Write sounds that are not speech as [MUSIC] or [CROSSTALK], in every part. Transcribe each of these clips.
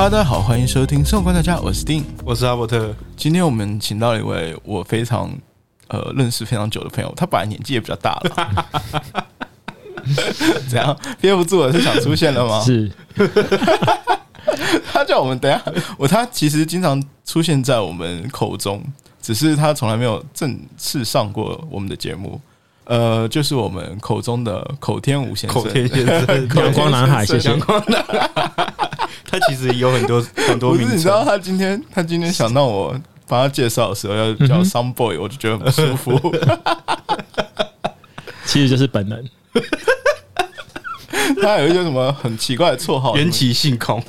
Hello，大家好，欢迎收听《生活观察家》，我是丁。我是阿伯特，今天我们请到了一位我非常呃认识非常久的朋友，他本来年纪也比较大了。[LAUGHS] 怎样憋不住了？是想出现了吗？是 [LAUGHS] 他叫我们等一下，我他其实经常出现在我们口中，只是他从来没有正式上过我们的节目。呃，就是我们口中的口天吴先生，口天先生 [LAUGHS] 阳光男孩，谢谢。阳光男他其实有很多 [LAUGHS] 很多名字，你知道。他今天他今天想到我帮他介绍的时候要嗯叫 some boy，我就觉得很不舒服。[LAUGHS] 其实就是本能。[LAUGHS] 他有一些什么很奇怪的绰号，缘起性空，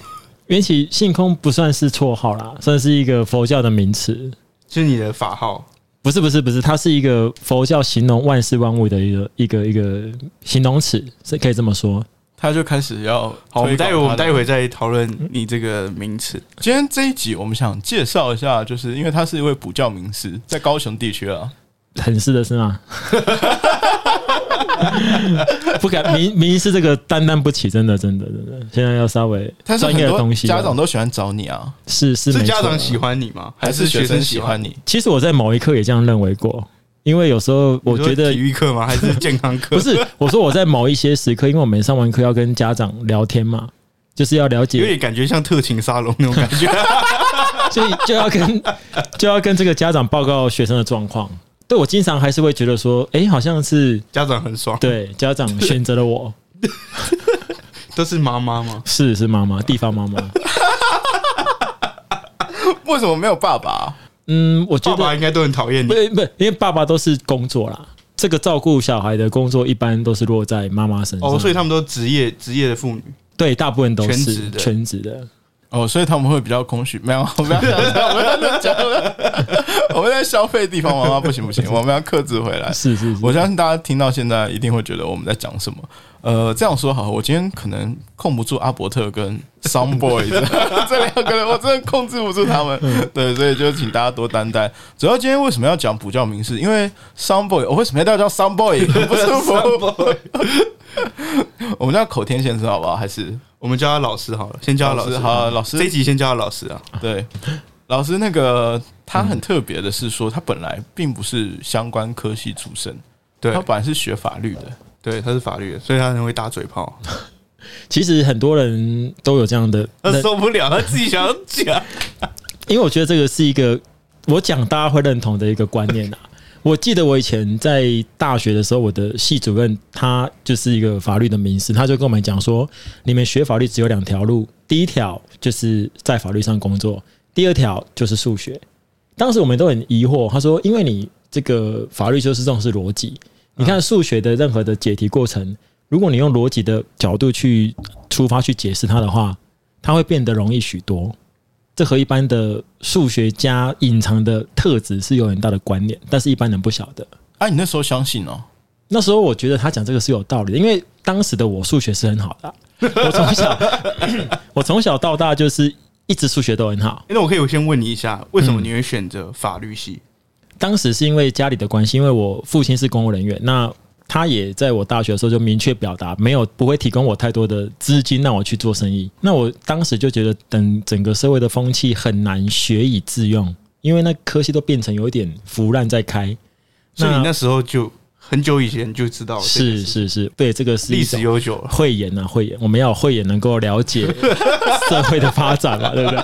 缘起性空不算是绰号啦，算是一个佛教的名词。就是你的法号。不是不是不是，它是一个佛教形容万事万物的一个一个一个形容词，是可以这么说。他就开始要好，我们待会我们待会会再讨论你这个名词。今天这一集我们想介绍一下，就是因为他是一位补教名师，在高雄地区啊。很是的是吗？[LAUGHS] 不敢名名师这个担当不起，真的真的真的，现在要稍微专业的东西。家长都喜欢找你啊，是是是家长喜欢你吗？还是学生喜欢？你？其实我在某一刻也这样认为过，因为有时候我觉得体育课吗？还是健康课？不是，[LAUGHS] 我说我在某一些时刻，因为我们上完课要跟家长聊天嘛，就是要了有解，点感觉像特勤沙龙那种感觉。[LAUGHS] 所以就要跟就要跟这个家长报告学生的状况。对我经常还是会觉得说，哎、好像是家长很爽，对家长选择了我，[LAUGHS] 都是妈妈吗？是是妈妈，地方妈妈。为什么没有爸爸？嗯，我觉得爸爸应该都很讨厌你不。不，因为爸爸都是工作啦，这个照顾小孩的工作一般都是落在妈妈身上。哦，所以他们都职业职业的妇女。对大部分都是全职的全职的。哦，所以他们会比较空虚。没有，我们要讲，[LAUGHS] 我们要讲，我们在消费地方妈妈不行不行，我们要克制回来。是是是，我相信大家听到现在一定会觉得我们在讲什么。呃，这样说好，我今天可能控不住阿伯特跟 Some Boys [LAUGHS] 这两个人，我真的控制不住他们。对，所以就请大家多担待。主要今天为什么要讲补教名师？因为 Some Boy，我为什么要叫 Some Boy？很不舒服。[LAUGHS] 我们叫口天先生好不好？还是我们叫他老师好了，先叫他老师。好老师这一集先叫他老师啊。[LAUGHS] 对，老师那个他很特别的是说，他本来并不是相关科系出身，对他本来是学法律的。对，他是法律的，所以他很会打嘴炮。[LAUGHS] 其实很多人都有这样的他受不了，他自己想要讲。[LAUGHS] 因为我觉得这个是一个我讲大家会认同的一个观念啊。我记得我以前在大学的时候，我的系主任他就是一个法律的名师，他就跟我们讲说，你们学法律只有两条路，第一条就是在法律上工作，第二条就是数学。当时我们都很疑惑，他说，因为你这个法律就是重视逻辑，你看数学的任何的解题过程，如果你用逻辑的角度去出发去解释它的话，它会变得容易许多。这和一般的数学家隐藏的特质是有很大的关联，但是一般人不晓得。啊，你那时候相信哦？那时候我觉得他讲这个是有道理的，因为当时的我数学是很好的啊、我从小 [COUGHS] 我从小到大就是一直数学都很好。那我可以先问你一下，为什么你会选择法律系？当时是因为家里的关系，因为我父亲是公务人员，那他也在我大学的时候就明确表达，没有不会提供我太多的资金让我去做生意。那我当时就觉得，等整个社会的风气很难学以致用，因为那科系都变成有一点腐烂在开。所以你那时候就很久以前就知道是是是，对，这个是历史悠久了。慧眼啊，慧眼，我们要有慧眼能够了解社会的发展嘛，[LAUGHS] 对不对？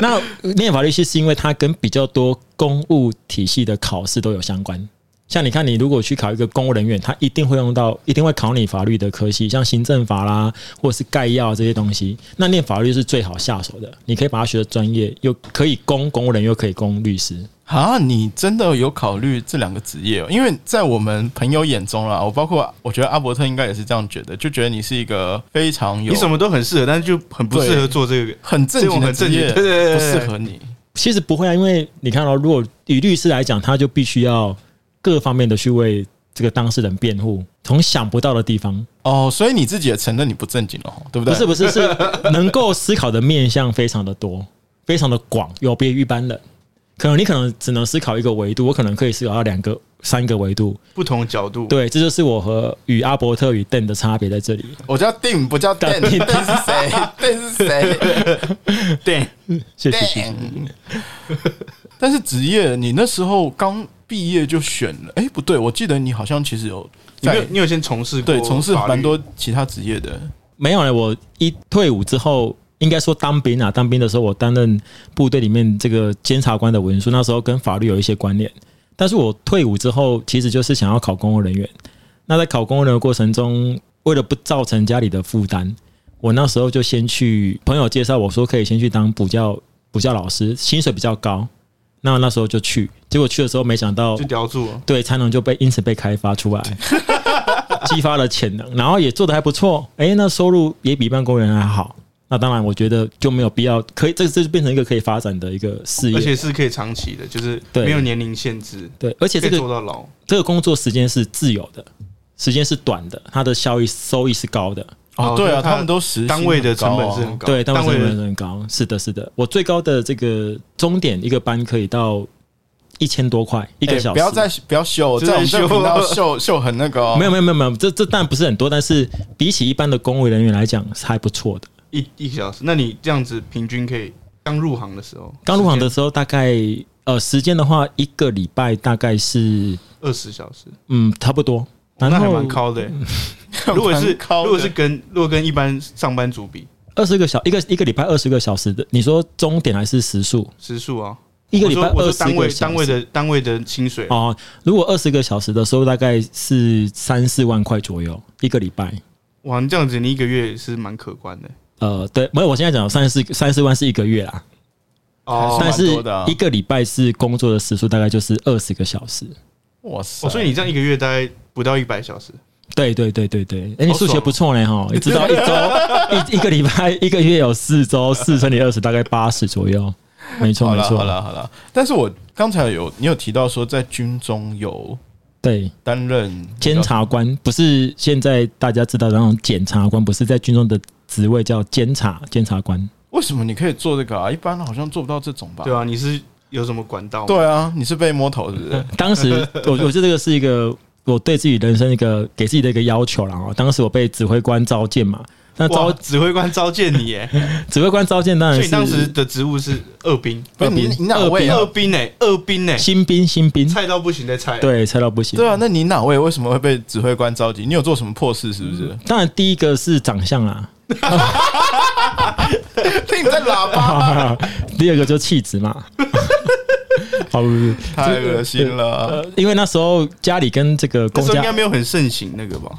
那念法律系是因为它跟比较多公务体系的考试都有相关。像你看，你如果去考一个公务人员，他一定会用到，一定会考你法律的科系，像行政法啦，或者是概要这些东西。那念法律是最好下手的，你可以把它学的专业，又可以攻公务人，又可以攻律师。啊，你真的有考虑这两个职业、哦？因为在我们朋友眼中啦，我包括我觉得阿伯特应该也是这样觉得，就觉得你是一个非常有你什么都很适合，但是就很不适合做这个。很正经的职业，对对对不适合你。其实不会啊，因为你看到、如果以律师来讲，他就必须要各方面的去为这个当事人辩护，从想不到的地方，哦，所以你自己也承认你不正经哦，对不对？不是不是是能够思考的面向非常的多，非常的广，有别于一般人。可能你可能只能思考一个维度，我可能可以思考到两个、三个维度。不同角度，对，这就是我和与阿伯特与 Dan 的差别在这里。我叫 Dim，不叫。Dan Dan 是谁？Dan 是谁对，[LAUGHS] 谢谢。[LAUGHS] 但是职业，你那时候刚毕业就选了？哎，不对，我记得你好像其实有在你有你有先从事对从事蛮多其他职业的。没有呢，我一退伍之后，应该说当兵啊，当兵的时候我担任部队里面这个监察官的文书，那时候跟法律有一些关联。但是我退伍之后，其实就是想要考公务人员。那在考公务人员的过程中，为了不造成家里的负担，我那时候就先去朋友介绍我说可以先去当补教补教老师，薪水比较高。那那时候就去，结果去的时候没想到就叼住了。对，才能就被因此被开发出来，[LAUGHS] 激发了潜能，然后也做的还不错，哎，那收入也比一般公务员还好。那当然，我觉得就没有必要，可以这这就变成一个可以发展的一个事业而。且是可以长期的，就是对没有年龄限制，对，而且可这个以做到老。这个工作时间是自由的，时间是短的，它的效益收益是高的。哦，对啊，他们都实单位的成本是很高，对，单位成本很高。是的，是的，我最高的这个终点一个班可以到一千多块一一个小时。不要再不要秀，就是在我们这个秀频道秀秀很那个哦。没有没有没有没有，这这当然不是很多，但是比起一般的公务人员来讲是还不错的。一一个小时。那你这样子平均可以刚入行的时候，刚入行的时候，大概呃时间的话，一个礼拜大概是二十小时，嗯差不多。然那还后蛮高的 [LAUGHS] 欸。[LAUGHS] 如果是如果是跟如果跟一般上班族比，二十个小一个一个礼拜二十个小时的，你说终点还是时数？时数啊，一个礼拜二十单位单位的单位的薪水，哦，如果二十个小时的收入大概是三四万块左右一个礼拜。哇，你这样子你一个月是蛮可观的呃，对，没有，我现在讲三四三四万是一个月啦，哦但是一个礼拜是工作的时数大概就是二十个小时。哇塞！哦，所以你这样一个月大概不到一百小时，对对对对对，哎，你数学不错呢哈，[LAUGHS] 你知道一周一一个礼拜 [LAUGHS] 一个月有四周，[LAUGHS] 四乘以二十大概八十左右，没错没错好，了好了，但是我刚才有你有提到说在军中有对。担任监察官不是现在大家知道的那种检察官，不是在军中的职位叫监察监察官。为什么你可以做这个啊？一般好像做不到这种吧？对啊，你是有什么管道？对啊，你是被摸头是不是？当时我我觉得这个是一个我对自己人生一个给自己的一个要求啦。哦，当时我被指挥官召见嘛，那哇，召指挥官召见你耶，[LAUGHS] 指挥官召见当然是所以你当时的职务是二兵，不是你你哪位啊二？兵哎，二兵哎，新兵新兵，菜到不行的菜，，对，菜到不行。对啊，那你哪位为什么会被指挥官召集？你有做什么破事是不是？当然第一个是长相啦，[LAUGHS] 听你在喇叭，[LAUGHS] 第二个就气质嘛。[LAUGHS] 好，不是太恶心了。呃，因为那时候家里跟这个那公家时候应该没有很盛行那个吧？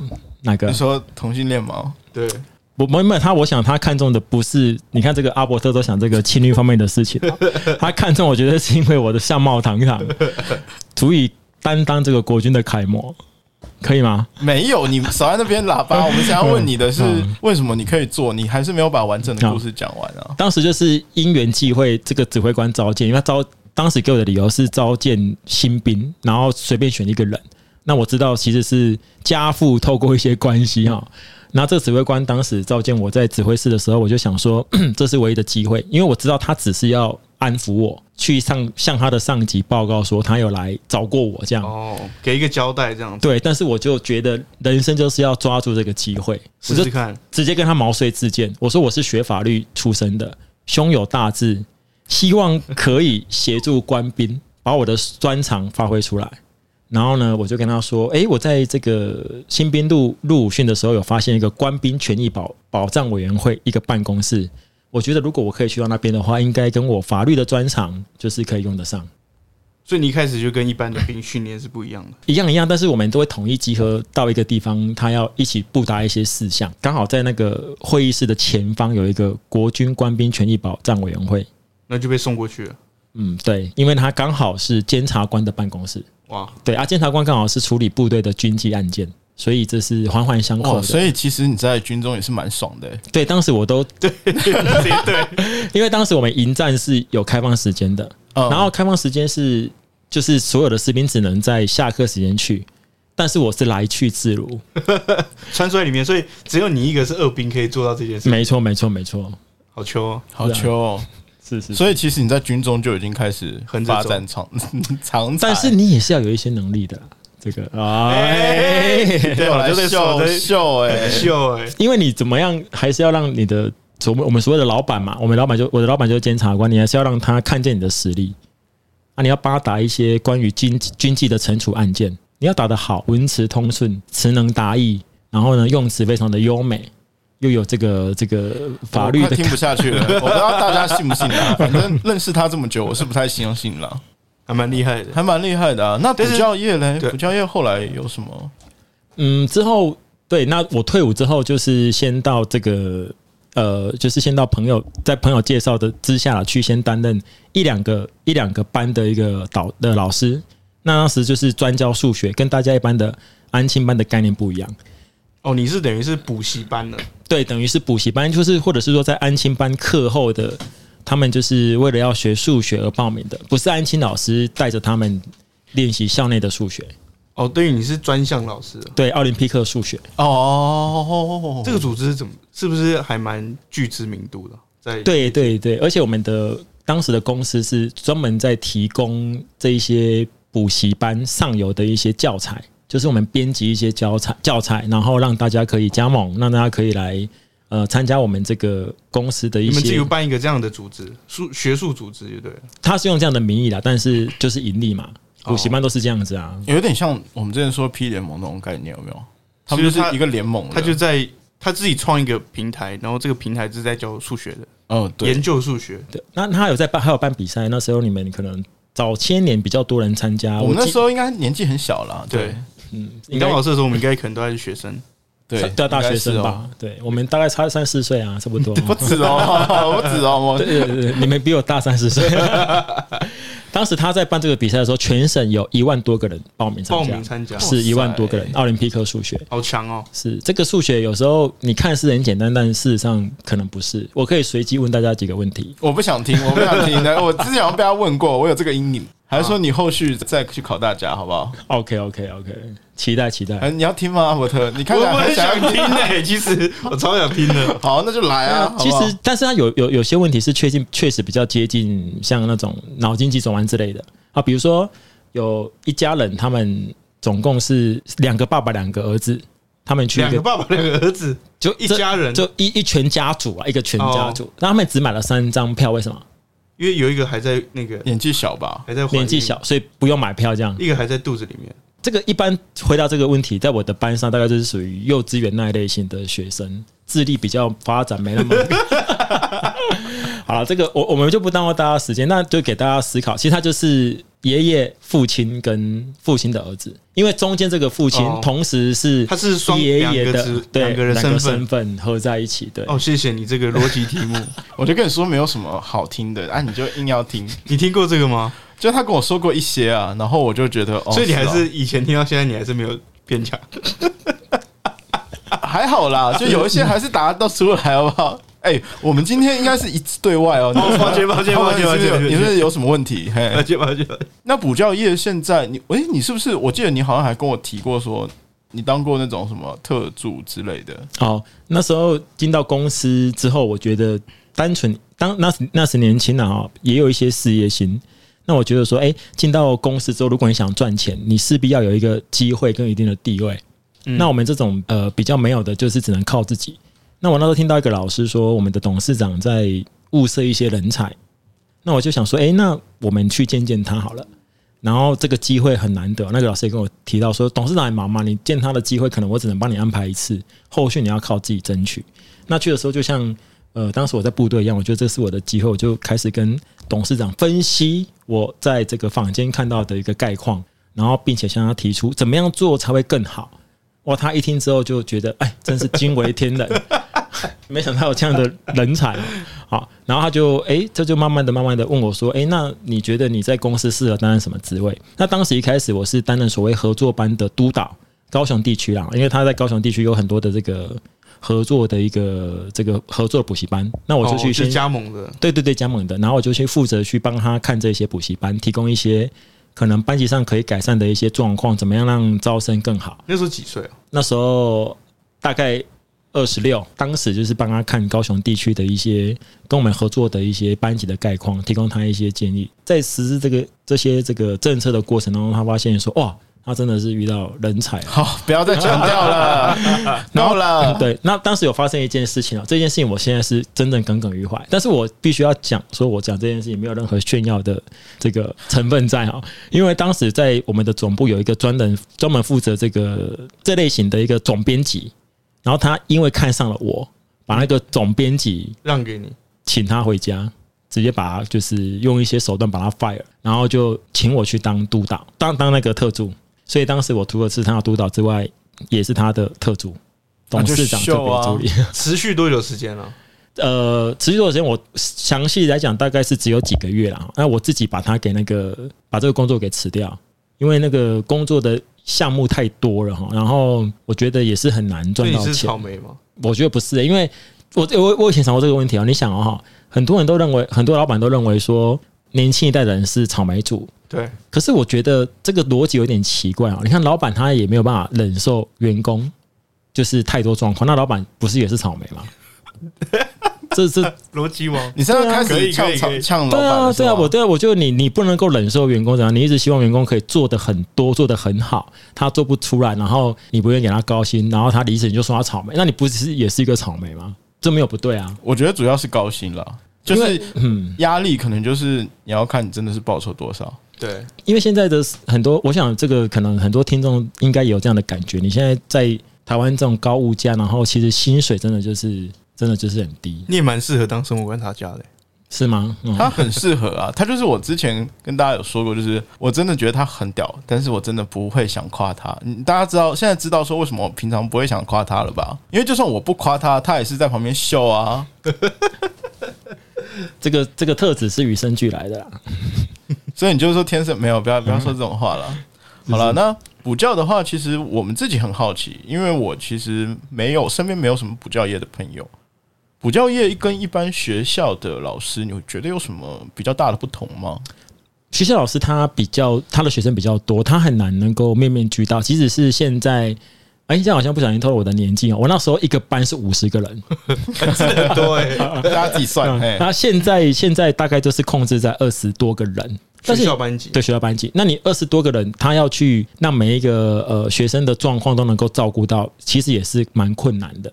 哪个你说同性恋吗？对，我没没有他，我想他看中的不是你看这个阿伯特都想这个情侣方面的事情，[LAUGHS] 他看中我觉得是因为我的相貌堂堂，足以担当这个国军的楷模，可以吗？没有，你少在那边喇叭。[LAUGHS] 我们想要问你的是嗯，为什么你可以做？你还是没有把完整的故事讲完啊？当时就是因缘际会，这个指挥官召见，因为他召当时给我的理由是召见新兵，然后随便选一个人。那我知道其实是家父透过一些关系哈。[LAUGHS] 然后这个指挥官当时召见我在指挥室的时候，我就想说 [CLEARS THROAT] 这是唯一的机会，因为我知道他只是要安抚我，去上向他的上级报告说他有来找过我这样。哦，给一个交代这样子，对，但是我就觉得人生就是要抓住这个机会，试试看。直接跟他毛遂自荐。我说我是学法律出身的，胸有大志，希望可以协助官兵把我的专长发挥出来。然后呢，我就跟他说：“诶，我在这个新兵入入伍训的时候，有发现一个官兵权益保保障委员会一个办公室。我觉得如果我可以去到那边的话，应该跟我法律的专长就是可以用得上。所以你一开始就跟一般的兵训练是不一样的。一样一样，但是我们都会统一集合到一个地方，他要一起布达一些事项。刚好在那个会议室的前方有一个国军官兵权益保障委员会。那就被送过去了。嗯，对，因为他刚好是监察官的办公室。哇，对啊，监察官刚好是处理部队的军纪案件，所以这是环环相扣哦，的。所以其实你在军中也是蛮爽的欸。对，当时我都对 [LAUGHS] 对，因为当时我们营战是有开放时间的，嗯然后开放时间是就是所有的士兵只能在下课时间去，但是我是来去自如。[LAUGHS] 穿梭在里面，所以只有你一个是二兵可以做到这件事，没错，没错，没错。好秋哦。好秋哦，是是，所以其实你在军中就已经开始横着走。发展长 [LAUGHS] 长，但是你也是要有一些能力的，这个哎，对我来秀秀哎，[LAUGHS] 秀哎，因为你怎么样，还是要让你的我们我们所谓的老板嘛，我们老板就我的老板就是监察官，你还是要让他看见你的实力。啊，你要帮他打一些关于军军纪的惩处案件，你要打得好，文词通顺，词能达意，然后呢用词非常的优美，又有这个这个法律的听不下去了，[LAUGHS] 我不知道大家信不信啊。反正认识他这么久，我是不太相信了，还蛮厉害的。还蛮厉害的啊。那补教业嘞？对补教业后来有什么？嗯，之后对，那我退伍之后就是先到这个呃，就是先到朋友在朋友介绍的之下去先担任一两个一两个班的一个导的老师。那当时就是专教数学，跟大家一般的安庆班的概念不一样。哦，你是等于是补习班的，对，等于是补习班，就是或者是说在安亲班课后的，他们就是为了要学数学而报名的，不是安亲老师带着他们练习校内的数学。哦，对于你是专项老师，对，奥林匹克数学。哦，这个组织是怎么？是不是还蛮具知名度的？在对对对，而且我们的当时的公司是专门在提供这一些补习班上游的一些教材，就是我们编辑一些教材教材，然后让大家可以加盟，让大家可以来呃参加我们这个公司的一些你们自己，办一个这样的组织，数学术组织，就对了。他是用这样的名义啦，但是就是盈利嘛，哦补习班都是这样子啊。有点像我们之前说 P 联盟那种概念，有没有？他们就是一个联盟的，他就在他自己创一个平台，然后这个平台是在教数学的，嗯，对研，究数学。对，那他有在办，还有办比赛，那时候你们可能早千年比较多人参加，我那时候应该年纪很小啦，对对嗯，你当老师的时候，我们应该可能都还是学生。对，对大学应该是哦？生吧？对，我们大概差三四岁啊，差不多。[LAUGHS] 不止哦，不止哦，我对对对对，你们比我大三四岁。[LAUGHS] 当时他在办这个比赛的时候，全省有一万多个人报名参报加，名参加是一万多个人奥林匹克数学好强哦！是这个数学，有时候你看似很简单，但事实上可能不是。我可以随机问大家几个问题。我不想听，我不想听的。[LAUGHS] 我之前好像被他问过，我有这个阴影。还是说你后续再去考大家，好不好？OK OK OK，期待期待。哎，你要听吗，阿伯特？你看我我很很想听诶，其实我超想听的。[LAUGHS] 好，那就来啊！其实，但是它有有有些问题是确定确实比较接近像那种脑筋急转弯之类的啊，比如说有一家人，他们总共是两个爸爸两个儿子，他们去两个爸爸，两个儿子，就一家人就一一全家族啊，一个全家族，那他们只买了三张票，为什么？因为有一个还在那个年纪小吧？还在年纪小，，所以不用买票这样。一个还在肚子里面。这个一般回答这个问题，在我的班上大概就是属于幼稚园那一类型的学生，智力比较发展没那么。[LAUGHS] 好了，这个我我们就不耽误大家时间，那就给大家思考。其实它就是爷爷、父亲跟父亲的儿子，因为中间这个父亲哦同时是他是双爷爷的两个子对两个人身份身份合在一起，对。哦，谢谢你这个逻辑题目。[LAUGHS] 我就跟你说没有什么好听的，啊，你就硬要听。[LAUGHS] 你听过这个吗？就他跟我说过一些啊，然后我就觉得，哦，所以你还哦是以前听到现在，你还是没有变强。[LAUGHS] 还好啦，就有一些还是答得出来，好不好？哎、我们今天应该是一致对外哦。哦抱歉抱歉 [LAUGHS] 抱歉抱歉你是是有什么问题？嘿，抱歉抱歉，那补教业现在你，哎、你是不是？我记得你好像还跟我提过说，你当过那种什么特助之类的。好，那时候进到公司之后，我觉得单纯当那时那时年轻啊，也有一些事业心。那我觉得说，哎、进到公司之后，如果你想赚钱，你势必要有一个机会跟一定的地位。那我们这种呃比较没有的，就是只能靠自己。那我那时候听到一个老师说，我们的董事长在物色一些人才，那我就想说，哎、那我们去见见他好了。然后这个机会很难得，那个老师也跟我提到说，董事长很忙嘛，你见他的机会可能我只能帮你安排一次，后续你要靠自己争取。那去的时候就像呃当时我在部队一样，我觉得这是我的机会，我就开始跟董事长分析我在这个坊间看到的一个概况，然后并且向他提出怎么样做才会更好。哇，他一听之后就觉得，哎，真是惊为天人，[LAUGHS] 没想到有这样的人才。好，然后他就，哎，这就慢慢的、慢慢的问我说，哎，那你觉得你在公司适合担任什么职位？那当时一开始我是担任所谓合作班的督导，高雄地区啦，因为他在高雄地区有很多的这个合作的一个这个合作补习班，那我就去哦先是加盟的，对对对，加盟的，然后我就去负责去帮他看这些补习班，提供一些可能班级上可以改善的一些状况，怎么样让招生更好。那时候几岁啊？那时候大概二十六，当时就是帮他看高雄地区的一些跟我们合作的一些班级的概况，提供他一些建议。在实施这个这些这个政策的过程当中，他发现说，哇，他真的是遇到人才啊。好，不要再强调了，[LAUGHS] 够了。对，那当时有发生一件事情啊，这件事情我现在是真正耿耿于怀，但是我必须要讲，说我讲这件事情没有任何炫耀的这个成分在啊，因为当时在我们的总部有一个专人专门负责这个这类型的一个总编辑，然后他因为看上了我，把那个总编辑让给你，请他回家，直接把他就是用一些手段把他 fire，然后就请我去当督导，当当那个特助。所以当时我除了是他的督导之外，也是他的特助，董事长特别助理。[LAUGHS] 持续多久时间了？呃，持续多少时间？我详细来讲，大概是只有几个月啦。那我自己把他给那个把这个工作给辞掉，因为那个工作的项目太多了哈。然后我觉得也是很难赚到钱。是草莓吗？我觉得不是，因为我我我以前想过这个问题啊。你想哦哈，很多人都认为，很多老板都认为说，年轻一代的人是草莓族。对，可是我觉得这个逻辑有点奇怪啊！你看，老板他也没有办法忍受员工就是太多状况，那老板不是也是草莓吗？[LAUGHS] 这是逻辑吗？你现在开始呛呛呛老板对啊，对啊，我对啊，我就你你不能够忍受员工怎样，你一直希望员工可以做的很多，做的很好，他做不出来，然后你不愿意给他高薪，然后他离职你就说他草莓，那你不是也是一个草莓吗？这没有不对啊，我觉得主要是高薪了，就是嗯，压力可能就是你要看你真的是报酬多少。对，因为现在的很多，我想这个可能很多听众应该有这样的感觉。你现在在台湾这种高物价，然后其实薪水真的就是真的就是很低。你也蛮适合当生活观察家的，是吗？他很适合啊，[LAUGHS] 他就是我之前跟大家有说过，就是我真的觉得他很屌，但是我真的不会想夸他。大家知道现在知道说为什么我平常不会想夸他了吧？因为就算我不夸他，他也是在旁边秀啊。[LAUGHS] 这个这个特质是与生俱来的啦。[LAUGHS] 所以你就是说天生没有，不要不要说这种话了。好了，那补教的话，其实我们自己很好奇，因为我其实没有身边没有什么补教业的朋友。补教业跟一般学校的老师，你觉得有什么比较大的不同吗？学校老师他比较他的学生比较多，他很难能够面面俱到。即使是现在，哎，这样好像不小心透露我的年纪哦。我那时候一个班是五十个人，很多哎，大家自己算。[LAUGHS] 那现在现在大概就是控制在二十多个人。学校班级对学校班级，那你二十多个人，他要去让每一个呃学生的状况都能够照顾到，其实也是蛮困难的。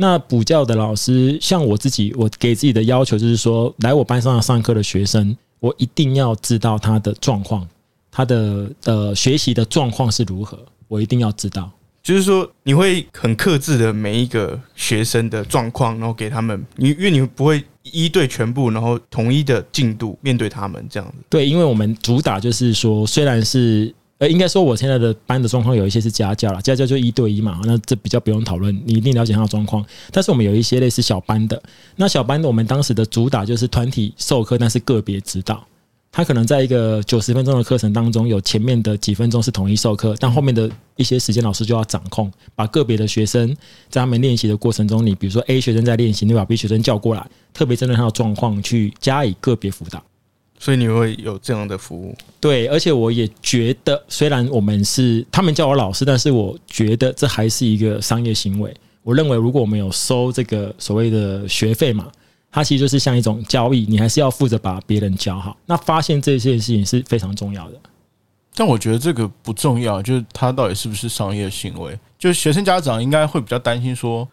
那补教的老师，像我自己，我给自己的要求就是说，来我班上上课的学生，我一定要知道他的状况，他的呃学习的状况是如何，我一定要知道。就是说，你会很克制的每一个学生的状况，然后给他们，你因为你不会一对全部，然后统一的进度面对他们这样子。对，因为我们主打就是说，虽然是呃，应该说我现在的班的状况有一些是家教了，家教就一对一嘛，那这比较不用讨论，你一定了解他的状况。但是我们有一些类似小班的，那小班的我们当时的主打就是团体授课，但是个别指导。他可能在一个九十分钟的课程当中，有前面的几分钟是统一授课，但后面的一些时间老师就要掌控，把个别的学生在他们练习的过程中，你比如说 A 学生在练习，你把 B 学生叫过来，特别针对他的状况去加以个别辅导。所以你会有这样的服务？对，而且我也觉得，虽然我们是他们叫我老师，但是我觉得这还是一个商业行为。我认为，如果我们有收这个所谓的学费嘛。它其实就是像一种交易，你还是要负责把别人教好。那发现这件事情是非常重要的。但我觉得这个不重要，就是它到底是不是商业行为？就是学生家长应该会比较担心，说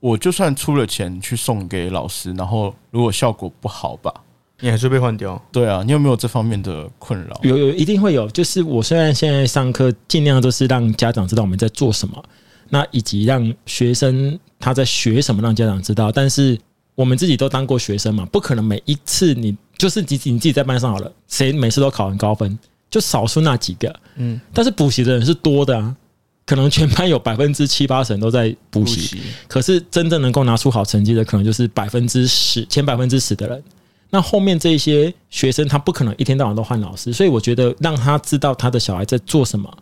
我就算出了钱去送给老师，然后如果效果不好吧，你还是被换掉。对啊，你有没有这方面的困扰？有有，一定会有。就是我虽然现在上课尽量都是让家长知道我们在做什么，那以及让学生他在学什么，让家长知道，但是。我们自己都当过学生嘛，不可能每一次你就是你你自己在班上好了，谁每次都考很高分，就少数那几个，嗯，但是补习的人是多的啊，可能全班有百分之七八成都在补习，可是真正能够拿出好成绩的，可能就是百分之十前百分之十的人，那后面这些学生他不可能一天到晚都换老师，所以我觉得让他知道他的小孩在做什么。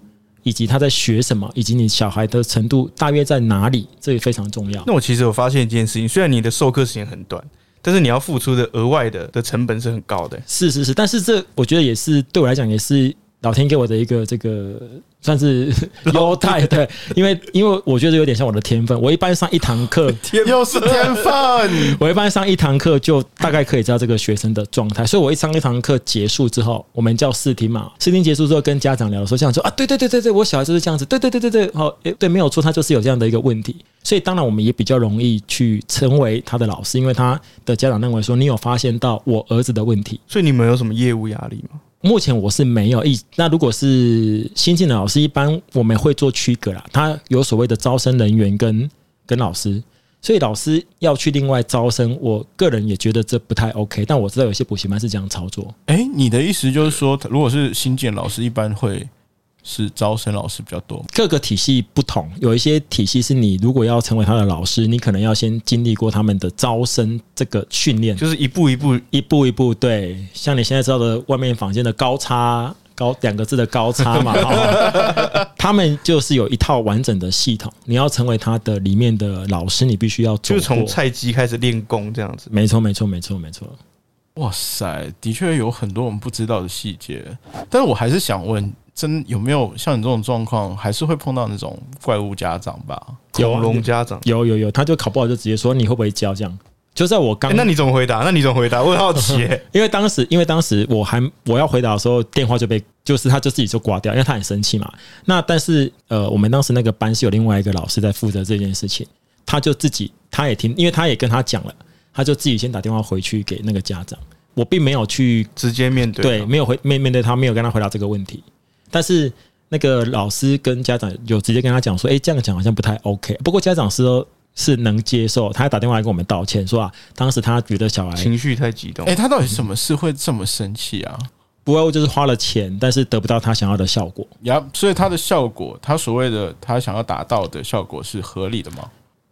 以及他在学什么，以及你小孩的程度大约在哪里，这也非常重要。那我其实我发现一件事情，虽然你的授课时间很短，但是你要付出的额外的的成本是很高的。是是是，但是这我觉得也是对我来讲，也是老天给我的一个这个算是优待，[LAUGHS] 对，因为因为我觉得有点像我的天分，我一般上一堂课，又是天分。[LAUGHS] 我一般上一堂课就大概可以知道这个学生的状态，所以我一上一堂课结束之后，我们叫试听嘛，试听结束之后跟家长聊的时候，家长说啊，对对对对对，我小孩就是这样子，对对对对对，好，诶对，没有错，他就是有这样的一个问题，所以当然我们也比较容易去成为他的老师，因为他的家长认为说你有发现到我儿子的问题，所以你们有什么业务压力吗？目前我是没有一，那如果是新进的老师，一般我们会做区隔啦。他有所谓的招生人员跟跟老师，所以老师要去另外招生，我个人也觉得这不太 OK。但我知道有些补习班是这样操作。哎，你的意思就是说，如果是新进老师，一般会是招生老师比较多。各个体系不同，有一些体系是你如果要成为他的老师，你可能要先经历过他们的招生这个训练，就是一步一步一步一步。对，像你现在知道的外面房间的高差高两个字的高差嘛，哈 [LAUGHS] 他们就是有一套完整的系统。你要成为他的里面的老师，你必须要走就是从菜鸡开始练功这样子。没错，没错，没错，没错。哇塞，的确有很多我们不知道的细节。但是我还是想问，真有没有像你这种状况，还是会碰到那种怪物家长吧？有龙家长，有有有，他就考不好就直接说你会不会教这样。就在我刚诶那你怎么回答？那你怎么回答？我很好奇、欸。[LAUGHS] 因为当时，因为当时我还我要回答的时候，电话就被就是他就自己就挂掉，因为他很生气嘛。那但是呃，我们当时那个班是有另外一个老师在负责这件事情，他就自己他也听，因为他也跟他讲了，他就自己先打电话回去给那个家长。我并没有去直接面对对，没有回面面对他，没有跟他回答这个问题。但是那个老师跟家长有直接跟他讲说，哎、这样讲好像不太 OK。不过家长是说是能接受，他还打电话来跟我们道歉，说啊，当时他觉得小孩情绪太激动。哎、他到底什么事会这么生气啊？不外乎就是花了钱，但是得不到他想要的效果。呀，所以他的效果，他所谓的他想要达到的效果是合理的吗？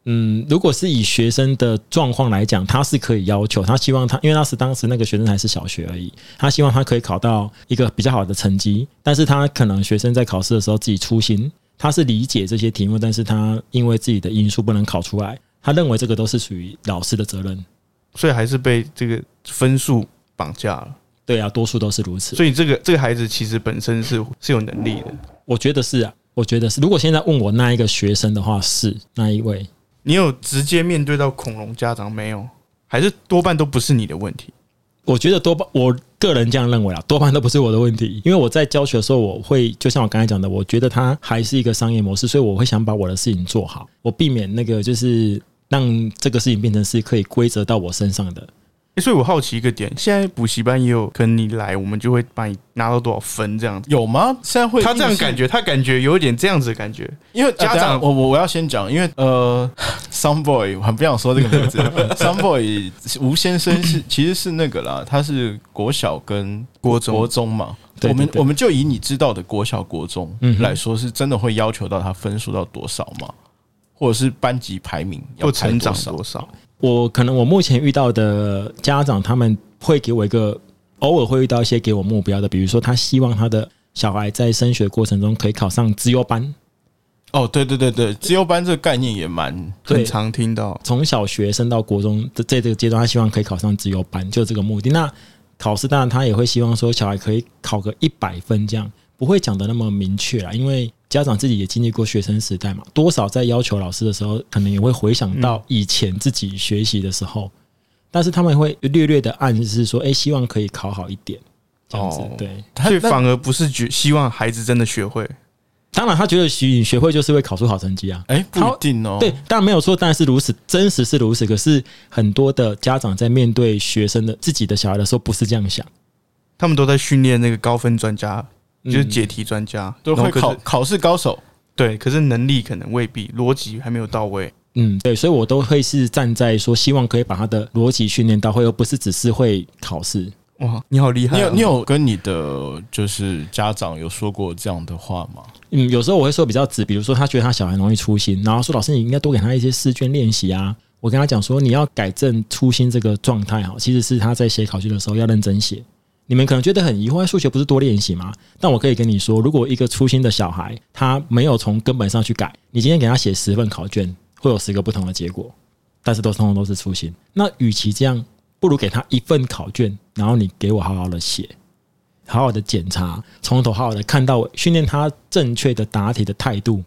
嗯，如果是以学生的状况来讲，他是可以要求，他希望他，因为当时当时那个学生还是小学而已，他希望他可以考到一个比较好的成绩，但是他可能学生在考试的时候自己粗心，他是理解这些题目，但是他因为自己的因素不能考出来，他认为这个都是属于老师的责任。所以还是被这个分数绑架了。对啊，多数都是如此。所以这个这个孩子其实本身是是有能力的。我觉得是啊，我觉得是。如果现在问我那一个学生的话，是那一位。你有直接面对到恐龙家长没有？还是多半都不是你的问题？我觉得多半，我个人这样认为啊，多半都不是我的问题，因为我在教学的时候，我会就像我刚才讲的，我觉得它还是一个商业模式，所以我会想把我的事情做好，我避免那个就是让这个事情变成是可以归责到我身上的。欸所以我好奇一个点，现在补习班也有跟你来，我们就会把你拿到多少分这样子。有吗？现在会他这样感觉，他感觉有一点这样子的感觉。因为家家长长，我我我要先讲，因为呃，Some Boy，我很不想说这个名字，[LAUGHS] Some Boy 吴先生是其实是那个啦，他是国小跟国中国中嘛。我们我们就以你知道的国小国中嗯来说，是真的会要求到他分数到多少吗？或者是班级排名要成长多少？我可能我目前遇到的家长，他们会给我一个偶尔会遇到一些给我目标的，比如说他希望他的小孩在升学过程中可以考上资优班，哦，对对对对，资优班这个概念也蛮对很常听到。从小学升到国中的这这个阶段，他希望可以考上资优班，就这个目的。那考试当然他也会希望说小孩可以考个一百分，这样不会讲的那么明确啦，因为家长自己也经历过学生时代嘛，多少在要求老师的时候，可能也会回想到以前自己学习的时候，但是他们会略略的暗示说，哎、希望可以考好一点，这样子。哦对，他那所以反而不是觉希望孩子真的学会，当然他觉得学学会就是会考出好成绩啊。哎不一定哦。对，当然没有错，当然是如此，真实是如此。可是很多的家长在面对学生的自己的小孩的时候，不是这样想，他们都在训练那个高分专家，就是嗯解题专家，都会考考试高手。对，可是能力可能未必，逻辑还没有到位。嗯，对，所以我都会是站在说，希望可以把他的逻辑训练到位，而不是只是会考试。哇，你好厉害、啊！你有你有跟你的就是家长有说过这样的话吗？嗯，有时候我会说比较直，比如说他觉得他小孩容易粗心，然后说老师你应该多给他一些试卷练习啊。我跟他讲说，你要改正粗心这个状态哈，其实是他在写考卷的时候要认真写。你们可能觉得很疑惑，数学不是多练习吗？但我可以跟你说，如果一个粗心的小孩他没有从根本上去改，你今天给他写十份考卷，会有十个不同的结果，但是都通通都是粗心。那与其这样，不如给他一份考卷，然后你给我好好的写。好好的检查，从头好好的看到，训练他正确的答题的态度。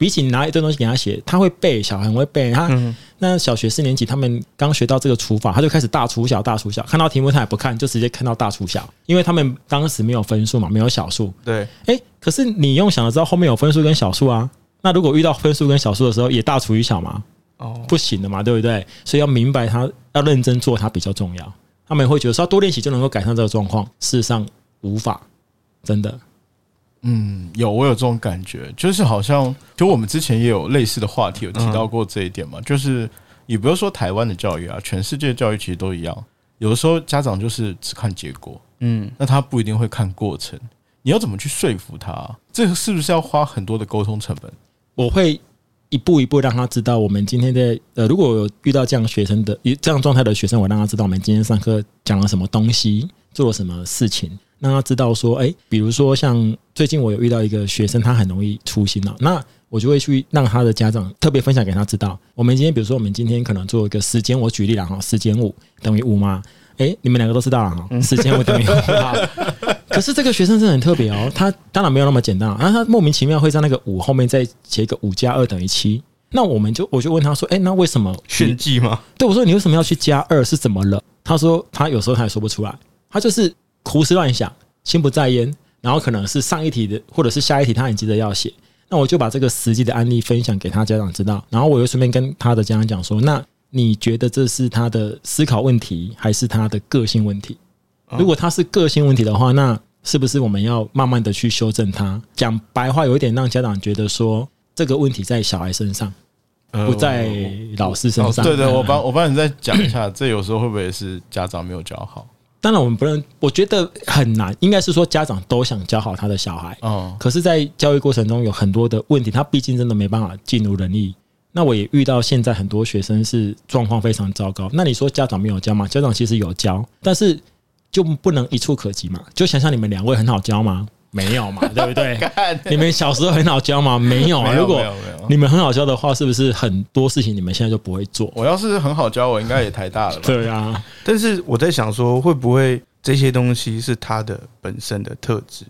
比起你拿一堆东西给他写，他会背，小孩很会背。他、嗯那小学四年级，他们刚学到这个除法，他就开始大除小，大除小，看到题目他也不看，就直接看到大除小，因为他们当时没有分数嘛，没有小数。对，诶，可是你用想的知道后面有分数跟小数啊，那如果遇到分数跟小数的时候，也大除以小吗？哦，不行的嘛，对不对？所以要明白他要认真做，它比较重要。他们会觉得说多练习就能够改善这个状况，事实上无法，真的。嗯，有我有这种感觉，就是好像就我们之前也有类似的话题有提到过这一点嘛，就是也不要说台湾的教育啊，全世界的教育其实都一样，有的时候家长就是只看结果，嗯，那他不一定会看过程，你要怎么去说服他？这个是不是要花很多的沟通成本？我会一步一步让他知道，我们今天在呃，如果有遇到这样学生的这样状态的学生，我让他知道我们今天上课讲了什么东西，做了什么事情，让他知道说，哎、比如说像最近我有遇到一个学生，他很容易粗心了、那我就会去让他的家长特别分享给他知道，我们今天比如说我们今天可能做一个时间，我举例了哈，时间五等于五吗？哎、你们两个都知道了哈，时间五等于五哈。可是这个学生真的很特别哦，他当然没有那么简单啊，他莫名其妙会在那个五后面再写一个五加二等于七。那我们就我就问他说，哎、那为什么炫技吗？[LAUGHS] 对我说你为什么要去加二是怎么了？他说他有时候他也说不出来，他就是胡思乱想，心不在焉，然后可能是上一题的或者是下一题他很急着要写，那我就把这个实际的案例分享给他家长知道，然后我又顺便跟他的家长讲说，那你觉得这是他的思考问题还是他的个性问题？如果他是个性问题的话，那是不是我们要慢慢的去修正他？讲白话有一点让家长觉得说这个问题在小孩身上，呃不在老师身上。对对，嗯我帮 [LAUGHS] 我帮你再讲一下，这有时候会不会是家长没有教好？当然，我们不能，我觉得很难。应该是说，家长都想教好他的小孩，哦，可是，在教育过程中有很多的问题，他毕竟真的没办法尽如人意。那我也遇到现在很多学生是状况非常糟糕。那你说家长没有教吗？家长其实有教，但是就不能一触可及嘛。就想象你们两位很好教吗？没有嘛，[LAUGHS] 对不对？你们小时候很好教吗？[LAUGHS] 没有啊。如果你们很好教的话，是不是很多事情你们现在就不会做？我要是很好教，我应该也太大了吧？对啊，但是我在想说，会不会这些东西是他的本身的特质？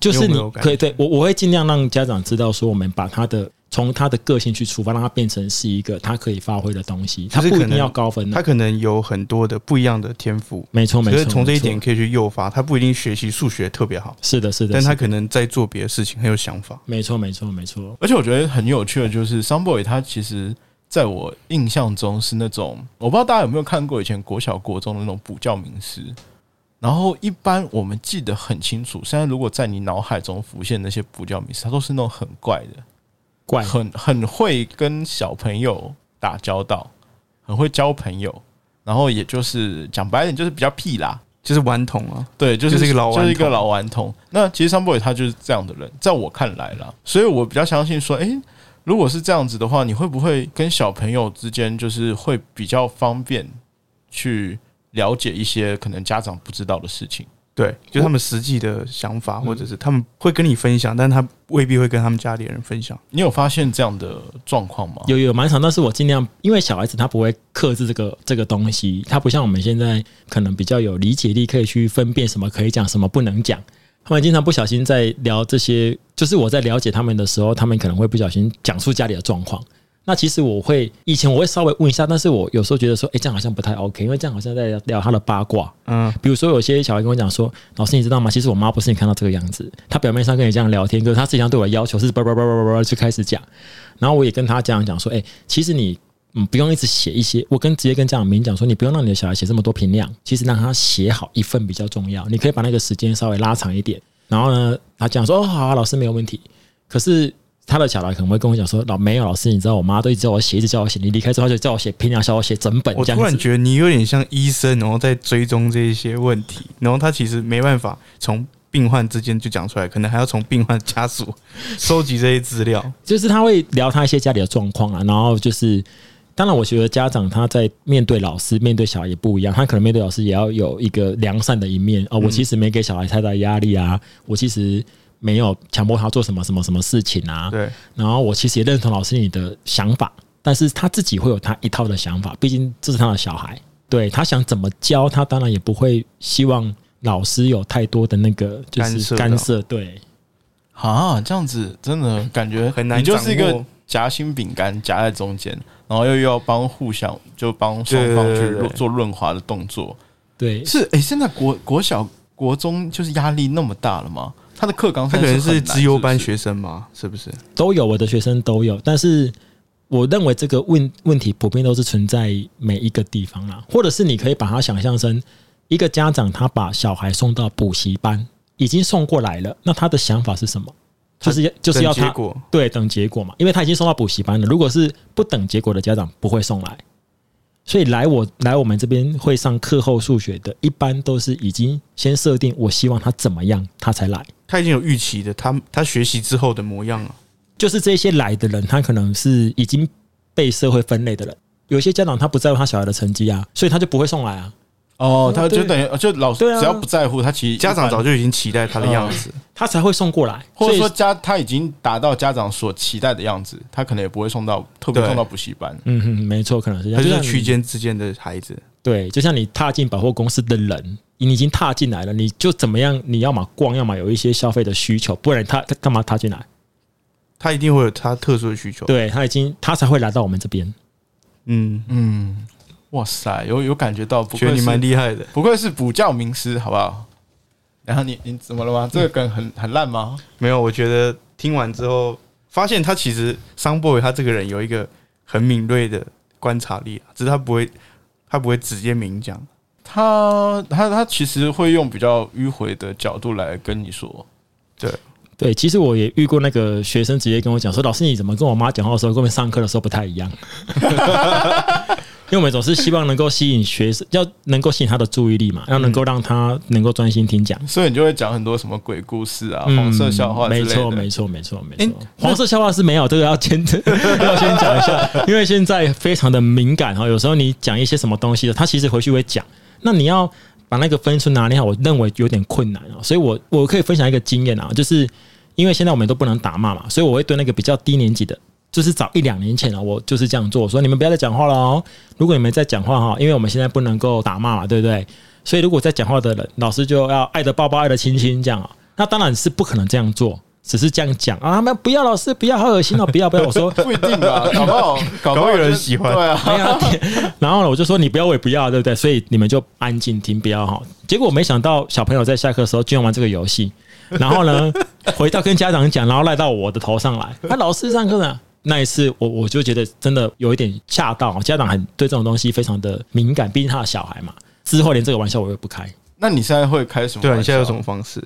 就是你可以对我，我会尽量让家长知道说，我们把他的从他的个性去出发，让他变成是一个他可以发挥的东西，他不一定要高分他。可能有很多的不一样的天赋，没错，没错。从这一点可以去诱发他，不一定学习数学特别好，是的，是的，但他可能在做别的事情很有想法。没错，没错，没错。而且我觉得很有趣的就是，Sunboy 他其实在我印象中是那种，我不知道大家有没有看过以前国小国中的那种补教名师。然后一般我们记得很清楚，现在如果在你脑海中浮现那些补教名师，他都是那种很怪的，怪。很很会跟小朋友打交道，很会交朋友，然后也就是讲白一点就是比较屁啦，就是顽童啊，对，就是就是一个老顽童。就是一个老顽童。那其实 Sunboy 他就是这样的人，在我看来啦，所以我比较相信说，诶，如果是这样子的话，你会不会跟小朋友之间就是会比较方便去了解一些可能家长不知道的事情？对，就他们实际的想法，嗯或者是他们会跟你分享，但他未必会跟他们家里人分享。你有发现这样的状况吗？有有蛮长，但是我尽量，因为小孩子他不会克制这个这个东西，他不像我们现在可能比较有理解力，可以去分辨什么可以讲，什么不能讲。他们经常不小心在聊这些，就是我在了解他们的时候，他们可能会不小心讲出家里的状况。那其实我会以前我会稍微问一下，但是我有时候觉得说，哎、这样好像不太 OK，因为这样好像在聊聊他的八卦。嗯，比如说有些小孩跟我讲说，老师你知道吗？其实我妈不是你看到这个样子，她表面上跟你这样聊天，可是她实际上对我的要求是叭叭叭叭叭叭就开始讲。然后我也跟他这样讲说，哎、其实你嗯不用一直写一些，我跟直接跟家长明讲说，你不用让你的小孩写这么多评量，其实让他写好一份比较重要。你可以把那个时间稍微拉长一点。然后呢，他讲说，哦好、啊，老师没有问题。可是他的小孩可能会跟我讲说，老没有老师，你知道我妈都一直叫我写，一直叫我写，你离开之后她就叫我写评量，叫我写整本我。突然觉得你有点像医生，然后在追踪这一些问题，然后他其实没办法从病患之间就讲出来，可能还要从病患家属收集这些资料。就是他会聊他一些家里的状况啊，然后就是，当然我觉得家长他在面对老师、面对小孩也不一样，他可能面对老师也要有一个良善的一面哦。我其实没给小孩太大压力啊，我其实没有强迫他做什么什么什么事情啊，对，然后我其实也认同老师你的想法，但是他自己会有他一套的想法，毕竟这是他的小孩，对他想怎么教，他当然也不会希望老师有太多的那个就是干涉到。干涉，对啊，这样子真的感觉很难你就是一个夹心饼干夹在中间，然后又要帮互相就帮双方去做润滑的动作。对，是哎、现在国国小国中就是压力那么大了吗？他的课纲他可能是资优班学生嘛，是不是？都有，我的学生都有，但是我认为这个问问题普遍都是存在每一个地方啦，或者是你可以把它想象成一个家长他把小孩送到补习班，已经送过来了，那他的想法是什么？就是要就是要他等结果对等结果嘛，因为他已经送到补习班了。如果是不等结果的家长，不会送来。所以来我来我们这边会上课后数学的，一般都是已经先设定我希望他怎么样，他才来。他已经有预期的，他他学习之后的模样了。就是这些来的人，他可能是已经被社会分类的人。有些家长他不在乎他小孩的成绩啊，所以他就不会送来啊。哦，他就等于就老师对啊只要不在乎他，其实家长早就就已经期待他的样子，他才会送过来，或者说以家他已经达到家长所期待的样子，他可能也不会送到特别对送到补习班。嗯哼，没错，可能是这样。像你他就是区间之间的孩子。对，就像你踏进百货公司的人，你已经踏进来了，你就怎么样？你要么逛，要么有一些消费的需求，不然他他干嘛踏进来？他一定会有他特殊的需求。，对他已经他才会来到我们这边。嗯，嗯，哇塞，有有感觉到，不觉得你蛮厉害的。不愧是补教名师，好不好？然后你你怎么了吗？这个梗很很烂吗？没有，我觉得听完之后，发现他其实桑 boy 他这个人有一个很敏锐的观察力，啊只是他不会，他不会直接明讲。他他他其实会用比较迂回的角度来跟你说，对对，其实我也遇过那个学生直接跟我讲说：“老师，你怎么跟我妈讲话的时候，跟我们上课的时候不太一样？” [LAUGHS] 因为我们总是希望能够吸引学生，要能够吸引他的注意力嘛，要能够让他能够专心听讲。所以你就会讲很多什么鬼故事啊、嗯黄色笑话。没错，没错，没错，没诶错。黄色笑话是没有，这个要先 [LAUGHS] 要先讲一下，因为现在非常的敏感哈。有时候你讲一些什么东西的，他其实回去会讲，那你要把那个分数拿捏好，我认为有点困难啊。所以我我可以分享一个经验啊，就是因为现在我们都不能打骂嘛，所以我会对那个比较低年级的。就是早一两年前啊，我就是这样做，说你们不要再讲话了哦。如果你们在讲话哈，因为我们现在不能够打骂嘛，对不对？所以如果在讲话的人，老师就要爱的抱抱，爱的亲亲这样啊。那当然是不可能这样做，只是这样讲啊，他们不要老师不要，好恶心哦，不要不要。[LAUGHS] 我说不一定吧，搞不好搞不好有人喜欢对啊，没有，然后呢，我就说你不要，我也不要，对不对？所以你们就安静听，不要哈。结果没想到小朋友在下课的时候居然玩这个游戏，然后呢，回到跟家长讲，然后赖到我的头上来。那老师上课呢？那一次我我就觉得真的有一点吓到，家长很对这种东西非常的敏感，毕竟他的小孩嘛。之后连这个玩笑我也不开。那你现在会开什么？对啊，你现在有什么？方式？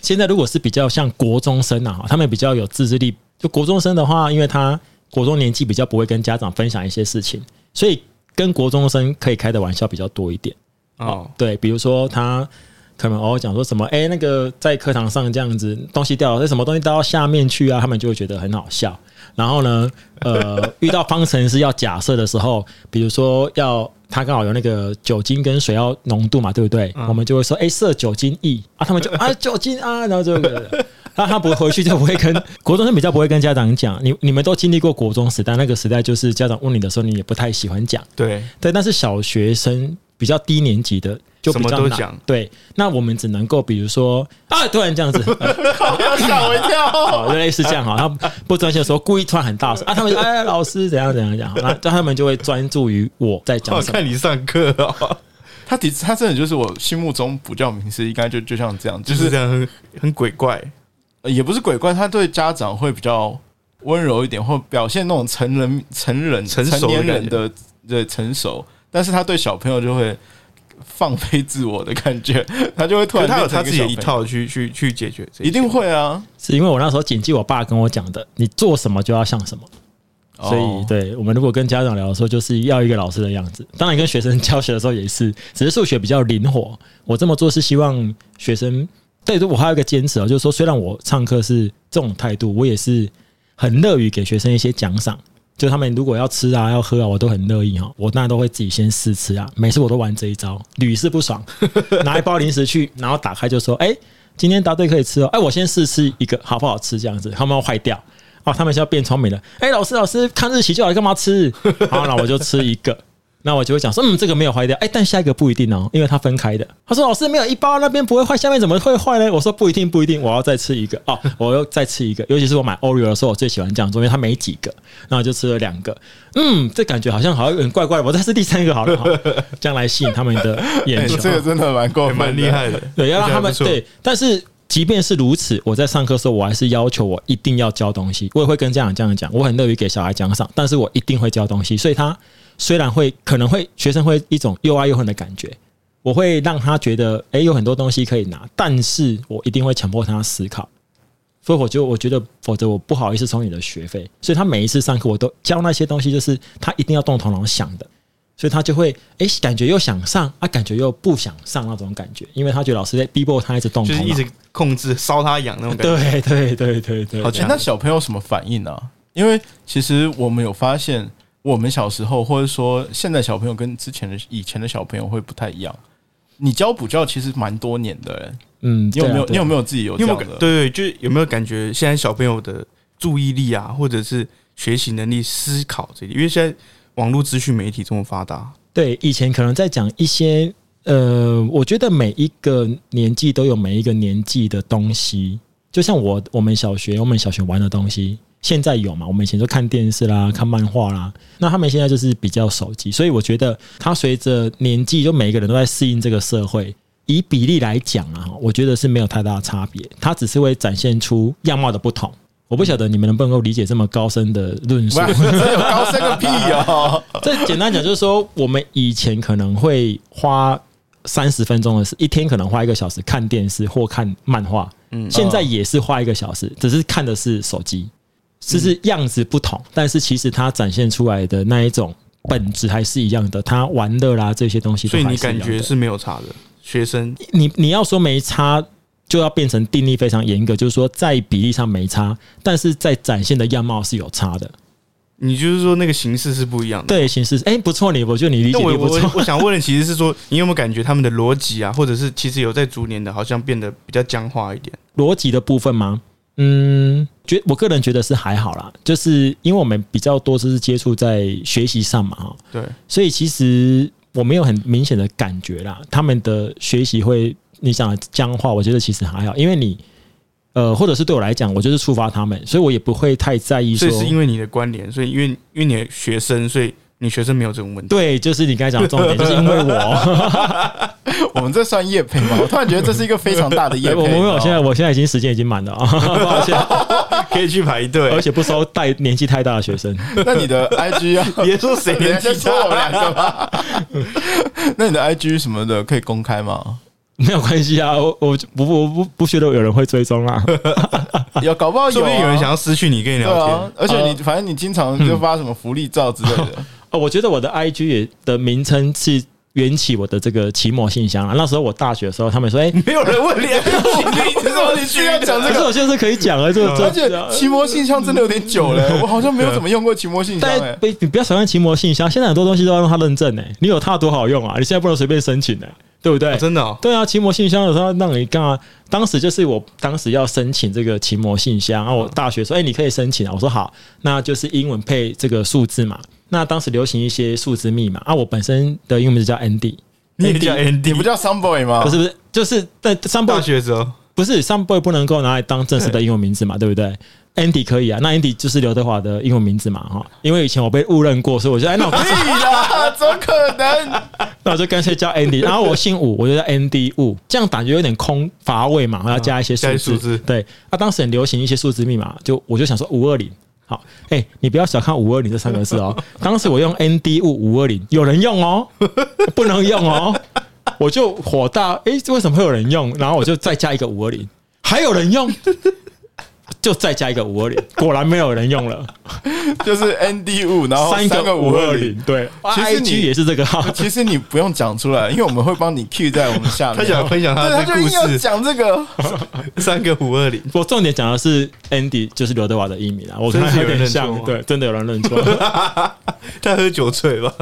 现在如果是比较像国中生啊，他们比较有自制力。就国中生的话，因为他国中年纪比较不会跟家长分享一些事情，所以跟国中生可以开的玩笑比较多一点。哦，对，比如说他可能偶尔讲说什么，哎、那个在课堂上这样子东西掉了，那什么东西掉到下面去啊，他们就会觉得很好笑。然后呢，呃，[LAUGHS] 遇到方程式要假设的时候，比如说要他刚好有那个酒精跟水要浓度嘛，对不对？我们就会说，哎、设酒精 E 啊，他们就啊 [LAUGHS] 酒精啊，然后就 [LAUGHS] 那他不会回去就不会跟国中生比较不会跟家长讲，你你们都经历过国中时代，那个时代就是家长问你的时候，你也不太喜欢讲。对，对，但是小学生比较低年级的就比较难什么都讲。对，那我们只能够比如说啊，突然这样子，呃不要吓我一跳！[LAUGHS] 哦，就类似这样哈，他不专心的时候故意突然很大声。啊，他们就哎老师怎样怎样讲，那他们就会专注于我在讲我什么。看你上课哦，[LAUGHS] 他的他真的就是我心目中补教名师，应该就就像这样，就就是是这样，很很鬼怪。呃也不是鬼怪，他对家长会比较温柔一点，或表现那种成人、成人、成成年人的的成熟，但是他对小朋友就会放飞自我的感觉，[LAUGHS] 他就会突然他有他自己的一套去去去解决这，一定会啊，是因为我那时候谨记我爸跟我讲的，你做什么就要像什么。所以哦，对我们如果跟家长聊的时候，就是要一个老师的样子。当然，跟学生教学的时候也是，只是数学比较灵活。我这么做是希望学生，对，我还有一个坚持啊，就是说，虽然我上课是这种态度，我也是很乐于给学生一些奖赏。就他们如果要吃啊、要喝啊，我都很乐意哈。我当然都会自己先试吃啊，每次我都玩这一招，屡试不爽。[LAUGHS] 拿一包零食去，然后打开就说：“哎、今天答对可以吃哦。”哎，我先试吃一个，好不好吃？这样子，他们要坏掉。哦，他们是要变聪明了。哎、老师，老师，看日期就好，干嘛吃？好，那我就吃一个。那我就会讲说，嗯，这个没有坏掉，哎，但下一个不一定哦，因为它分开的。他说老师没有一包那边不会坏，下面怎么会坏呢？我说不一定，不一定，我要再吃一个哦，我要再吃一个。尤其是我买 Oreo 的时候，我最喜欢这样做，因为它没几个，然后就吃了两个。嗯，这感觉好像好像有点怪怪的，我再吃第三个好了，好这样来吸引他们的眼球。[LAUGHS] 这个真的蛮够蛮厉害的，对，要让他们对，但是。即便是如此，我在上课的时候，我还是要求我一定要教东西。我也会跟家长这样讲，我很乐于给小孩奖赏，但是我一定会教东西。所以他虽然会可能会学生会一种又爱又恨的感觉，我会让他觉得，诶，有很多东西可以拿，但是我一定会强迫他思考。所以我就我觉得，否则我不好意思收你的学费。所以他每一次上课，我都教那些东西，就是他一定要动头脑想的。所以他就会诶，感觉又想上啊，感觉又不想上那种感觉，因为他觉得老师在逼迫他一直动头脑，就是一直控制烧他痒那种感觉。对对对对对，对好强那小朋友什么反应呢、因为其实我们有发现，我们小时候或者说现在小朋友跟之前的以前的小朋友会不太一样。你教补教其实蛮多年的、欸，嗯，你有没有？你有没有？自己有你有没有这样的？感对对，就是有没有感觉现在小朋友的注意力啊，或者是学习能力、思考这些，因为现在网络资讯媒体这么发达，对，以前可能在讲一些呃，我觉得每一个年纪都有每一个年纪的东西，就像我我们小学我们小学玩的东西，现在有嘛？我们以前就看电视啦、看漫画啦，那他们现在就是比较手机，所以我觉得他随着年纪，就每一个人都在适应这个社会。以比例来讲啊，我觉得是没有太大的差别，它只是会展现出样貌的不同。我不晓得你们能不能够理解这么高深的论述。这有高深个屁哦！[LAUGHS] 这简单讲就是说，我们以前可能会花三十分钟的时，一天可能花一个小时看电视或看漫画，嗯现在也是花一个小时，只是看的是手机，只是样子不同，但是其实它展现出来的那一种本质还是一样的，它玩乐啦这些东西所以你感觉是没有差的。学生你你要说没差，就要变成定义非常严格，就是说在比例上没差，但是在展现的样貌是有差的。你就是说那个形式是不一样的。对，形式哎、不错，你我觉得你理那我我解力不错。我想问的其实是说，你有没有感觉他们的逻辑啊，或者是其实有在逐年的，好像变得比较僵化一点？[LAUGHS] 逻辑的部分吗？嗯，觉我个人觉得是还好啦，就是因为我们比较多就是接触在学习上嘛，哈，对，所以其实我没有很明显的感觉啦，他们的学习会你想僵化，我觉得其实还好，因为你呃，或者是对我来讲，我就是触发他们，所以我也不会太在意说所以，是因为你的关联，所以因为因为你的学生，所以你学生没有这种问题。对，就是你刚才讲的重点，就是因为我，[LAUGHS] 我们这算叶配吗？我突然觉得这是一个非常大的叶配。我 [LAUGHS] 没有，现在我现在已经时间已经满了啊，抱歉，可以去排队，[LAUGHS] 而且不收带年纪太大的学生。那你的 IG 啊，别说谁人年纪家说我们两个吧？那你的 IG 什么的可以公开吗？没有关系啊，我我不不我不不觉得有人会追踪啊。有，搞不好有、啊，说不定有人想要失去你跟你聊天。啊，而且你反正你经常就发什么福利照之类的，哦，我觉得我的 IG 也的名称是缘起我的这个奇摩信箱啊。那时候我大学的时候，他们说，哎、没有人问你，[LAUGHS] 你怎么你需要讲这个？可是我现在是可以讲了，这个而且奇摩信箱真的有点久了、我好像没有怎么用过奇摩信箱、但你不要小看奇摩信箱，现在很多东西都要用它认证诶、你有它多好用啊！你现在不能随便申请诶、对不对？真的哦，对啊，期末信箱的时候让你干嘛？当时就是我当时要申请这个期末信箱，然后我大学说，哎、你可以申请啊。我说好，那就是英文配这个数字嘛。那当时流行一些数字密码啊，我本身的英文名字叫 Andy，你也叫 Andy，不叫 Sunboy 吗？不是不是，就是在 Sunboy 大学的时候，不是上 boy 不能够拿来当正式的英文名字嘛，对不对？Andy 可以啊，那 Andy 就是刘德华的英文名字嘛，哈，因为以前我被误认过，所以我就哎，那我干脆屁啦，怎么可能？那我就干脆叫 Andy，然后我姓武，我就叫 Andy 武，这样感觉有点空乏味嘛，我要加一些数字。对，那、当时很流行一些数字密码，就我就想说五二零。好，哎、你不要小看五二零这三个字哦。当时我用 ND 五五二零，有人用哦，不能用哦，我就火大。哎、为什么会有人用？然后我就再加一个五二零，还有人用，就再加一个五二零，[LAUGHS] 果然没有人用了，[LAUGHS] 就是 ND 五，然后三个个五五二零。。对其实你也是这个号。其实你不用讲出来，因为我们会帮你 Q 在我们下面。[LAUGHS] 他想分享他的故事，讲这个。三个五二零，我重点讲的是 Andy，就是刘德华的艺名啊，我跟他有点像对，真的有人认错。他喝酒醉吧？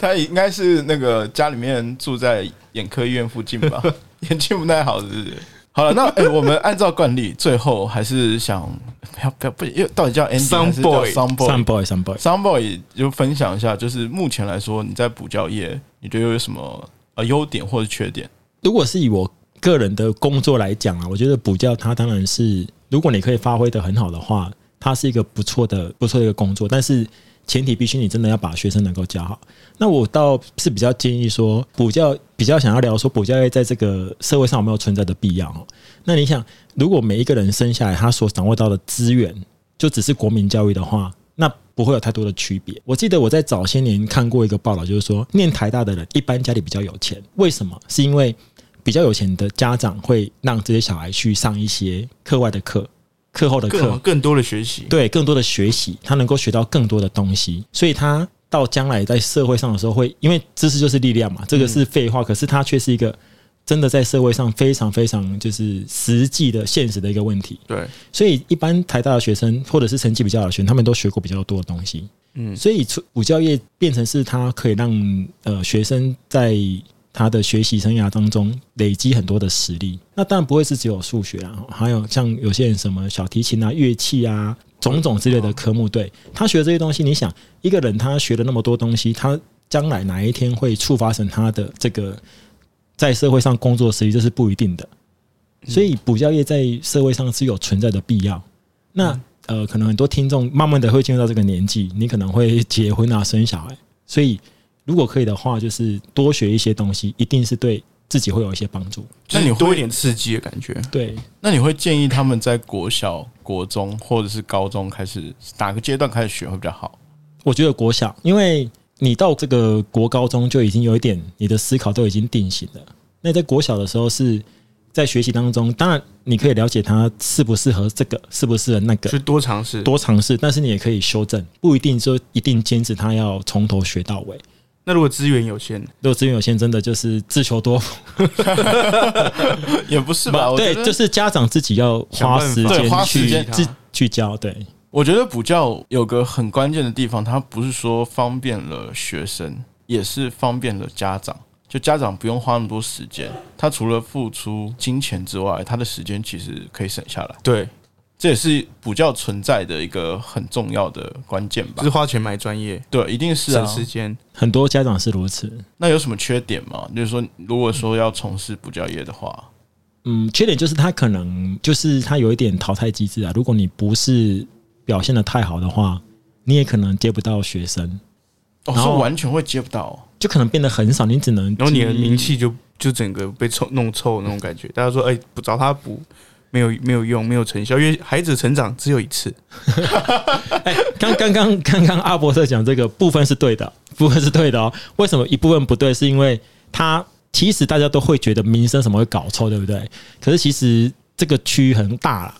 他应该是那个家里面住在眼科医院附近吧，眼睛不太好，是不是？好了，那哎、我们按照惯例，最后还是想不要不要不，又到底叫 Andy 还是叫 boy Some Some Boy？boy, some boy。Some Boy 就分享一下，就是目前来说，你在补教业，你觉得有什么呃优点或者缺点？如果是以我个人的工作来讲啊，我觉得补教它当然是，如果你可以发挥的很好的话，它是一个不错的不错的一个工作，但是前提必须你真的要把学生能够教好。那我倒是比较建议说，补教比较想要聊说补教业在这个社会上有没有存在的必要哦。那你想，如果每一个人生下来他所掌握到的资源就只是国民教育的话，那不会有太多的区别。我记得我在早些年看过一个报道，就是说念台大的人一般家里比较有钱，为什么？是因为比较有钱的家长会让这些小孩去上一些课外的课、课后的课。更，更多的学习，对更多的学习，他能够学到更多的东西，所以他到将来在社会上的时候会，因为知识就是力量嘛，这个是废话，可是他却是一个真的在社会上非常非常就是实际的现实的一个问题。对，所以一般台大的学生或者是成绩比较好的学生，他们都学过比较多的东西。嗯。所以出补教业变成是他可以让呃学生在他的学习生涯当中累积很多的实力。那当然不会是只有数学啊，还有像有些人什么小提琴啊、乐器啊。种种之类的科目，对他学这些东西，你想一个人他学了那么多东西，他将来哪一天会触发成他的这个在社会上工作实力，这是不一定的。所以补教业在社会上是有存在的必要。那呃，可能很多听众慢慢的会进入到这个年纪，你可能会结婚啊、生小孩，所以如果可以的话，就是多学一些东西，一定是对自己会有一些帮助。那那你多一点刺激的感觉。对，那你会建议他们在国小、国中或者是高中开始哪个阶段开始学会比较好？我觉得国小，因为你到这个国高中就已经有一点你的思考都已经定型了。那在国小的时候是在学习当中，当然你可以了解他适不适合这个，适不适合那个，去多尝试，多尝试，但是你也可以修正，不一定说一定坚持他要从头学到尾。那如果资源有限，如果资源有限，真的就是自求多福。[LAUGHS] 也不是吧？对就是家长自己要花时间去花时间自去教。对，我觉得补教有个很关键的地方，它不是说方便了学生，也是方便了家长。就家长不用花那么多时间，他除了付出金钱之外，他的时间其实可以省下来。对，这也是补教存在的一个很重要的关键吧就是？花钱买专业，对，一定是啊省。时间。很多家长是如此。那有什么缺点吗？就是说，如果说要从事补教业的话，嗯，缺点就是他可能就是他有一点淘汰机制啊。如果你不是表现的太好的话，你也可能接不到学生，哦，然后是完全会接不到。就可能变得很少，你只能然后你的名气就就整个被臭弄臭那种感觉。大家说，哎、不找他补没有没有用，没有成效，因为孩子成长只有一次。[LAUGHS] 哎，刚刚刚刚刚阿伯特讲这个部分是对的，部分是对的哦。为什么一部分不对？是因为他其实大家都会觉得民生什么会搞错，对不对？可是其实这个区域很大啦，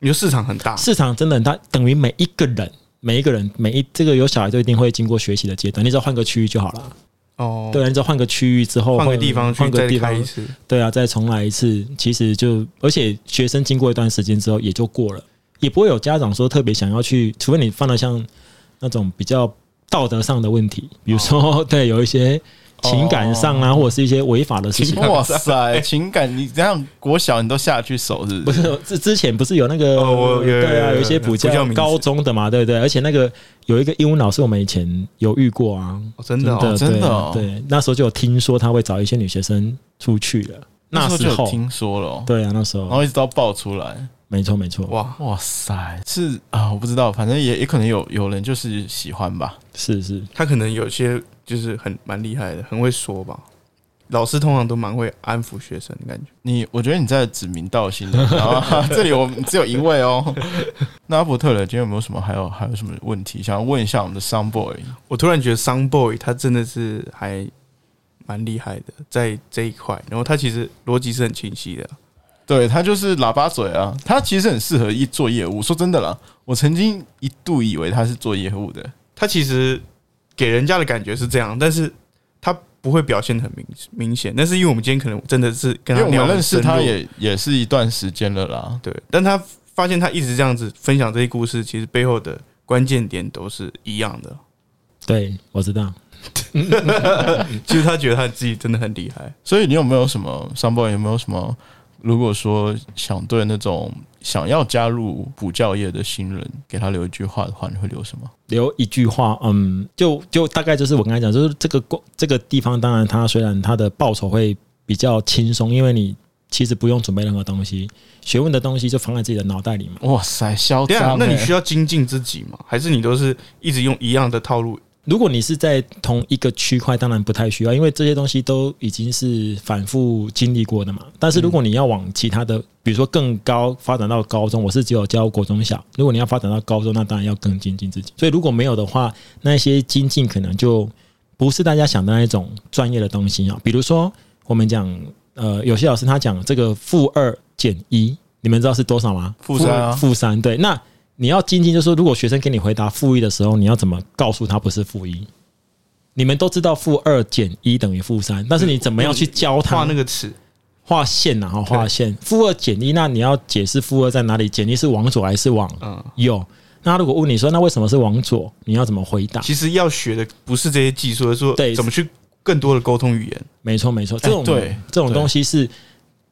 你说市场很大，市场真的很大，等于每一个人。每一个人，每一这个有小孩就一定会经过学习的阶段，你只要换个区域就好了。哦，对啊，你只要换个区域之后，换个地方换个地方开一，次。对啊，再重来一次，其实就而且学生经过一段时间之后也就过了，也不会有家长说特别想要去，除非你犯了像那种比较道德上的问题，比如说、[LAUGHS] 对有一些情感上啊，或者是一些违法的事情。哇塞，情感你这样国小你都下去手是不是？不是之之前不是有那个、哦我有有对啊，有一些补补教高中的嘛，对不对？而且那个有一个英文老师，我们以前有遇过啊，哦真的哦对真的哦对，那时候就有听说他会找一些女学生出去了。那时候时候，就有听说了哦，对啊，那时候然后一直到爆出来。没错没错，哇，哇塞，是啊，我不知道，反正也也可能有有人就是喜欢吧。是是，他可能有些就是很蛮厉害的，很会说吧。老师通常都蛮会安抚学生的感觉。你我觉得你在指名道姓的，[LAUGHS] 然后这里我们只有一位哦。[LAUGHS] 那阿伯特勒今天有没有什么还有还有什么问题想要问一下我们的 Sound Boy？我突然觉得 Sun Boy 他真的是还蛮厉害的，在这一块。然后他其实逻辑是很清晰的。对他就是喇叭嘴啊，他其实很适合一做业务。说真的啦，我曾经一度以为他是做业务的，他其实给人家的感觉是这样，但是他不会表现得很明明显。但是因为我们今天可能真的是跟他聊认识他也也是一段时间了啦。对，但他发现他一直这样子分享这些故事，其实背后的关键点都是一样的。对我知道。[LAUGHS] 其实他觉得他自己真的很厉害。所以你有没有什么 Sound Boy 有没有什么如果说想对那种想要加入补教业的新人给他留一句话的话，你会留什么？留一句话，嗯，就就大概就是我刚才讲，就是这个过这个地方，当然它虽然它的报酬会比较轻松，因为你其实不用准备任何东西，学问的东西就放在自己的脑袋里嘛。哇塞，嚣对啊，！那你欸需要精进自己吗？还是你都是一直用一样的套路？如果你是在同一个区块，当然不太需要，因为这些东西都已经是反复经历过的嘛。但是如果你要往其他的，比如说更高发展到高中，我是只有教国中小。如果你要发展到高中，那当然要更精进自己。所以如果没有的话，那些精进可能就不是大家想的那一种专业的东西啊。比如说我们讲，呃，有些老师他讲这个负二减一，你们知道是多少吗？负三负三对。那你要精进，就是说，如果学生给你回答负一的时候，你要怎么告诉他不是负一？你们都知道负二减一等于负三，但是你怎么样去教他画那个尺，画线然后画线，负二减一，那你要解释负二在哪里？减一是往左还是往嗯，右？那如果问你说，那为什么是往左？你要怎么回答？其实要学的不是这些技术，而是说对怎么去更多的沟通语言。没错，没错，这种、对这种东西是，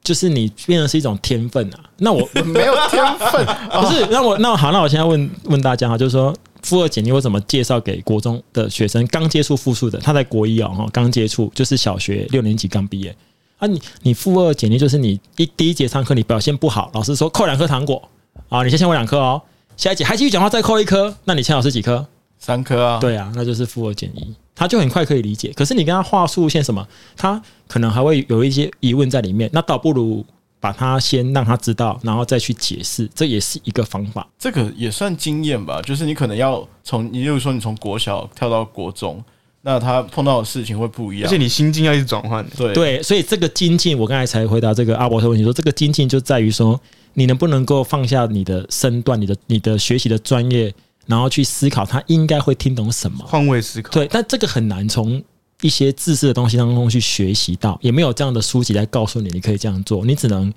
就是你变成是一种天分啊。那我 [LAUGHS] 没有天分，[LAUGHS] 不是，那我那好，那我现在问问大家哈，就是说负二减一我怎么介绍给国中的学生？刚接触复数的，他在国一哦，哈，刚接触就是小学六年级刚毕业。啊你，你负二减一就是你一第一节上课你表现不好，老师说扣两颗糖果。啊，你先欠我两颗哦，下一节还继续讲话再扣一颗，那你欠老师几颗？三颗啊，对啊，那就是负二减一，他就很快可以理解。可是你跟他话术线什么，他可能还会有一些疑问在里面，那倒不如把他先让他知道，然后再去解释，这也是一个方法。这个也算经验吧，就是你可能要从，你例如说你从国小跳到国中，那他碰到的事情会不一样，而且你心境要一直转换。对对，所以这个精进，我刚才才回答这个阿伯特问题，说这个精进就在于说，你能不能够放下你的身段、你的你的学习的专业，然后去思考他应该会听懂什么。换位思考，对，但这个很难从一些知识的东西当中去学习到，也没有这样的书籍来告诉你你可以这样做，你只能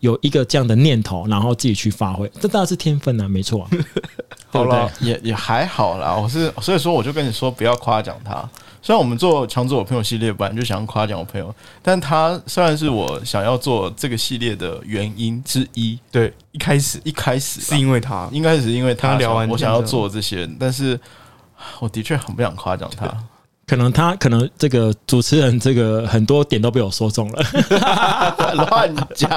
有一个这样的念头，然后自己去发挥。[LAUGHS] 这当然是天分啊，没错、啊。对不对好了，也也还好啦。我是所以说，我就跟你说不要夸奖他。虽然我们做强做我朋友系列本来就想要夸奖我朋友，但他虽然是我想要做这个系列的原因之一，对，一开始一开始是因为他，应该是因为他聊完我想要做这些，但是我的确很不想夸奖他。可能他可能这个主持人这个很多点都被我说中了。[LAUGHS] 乱讲。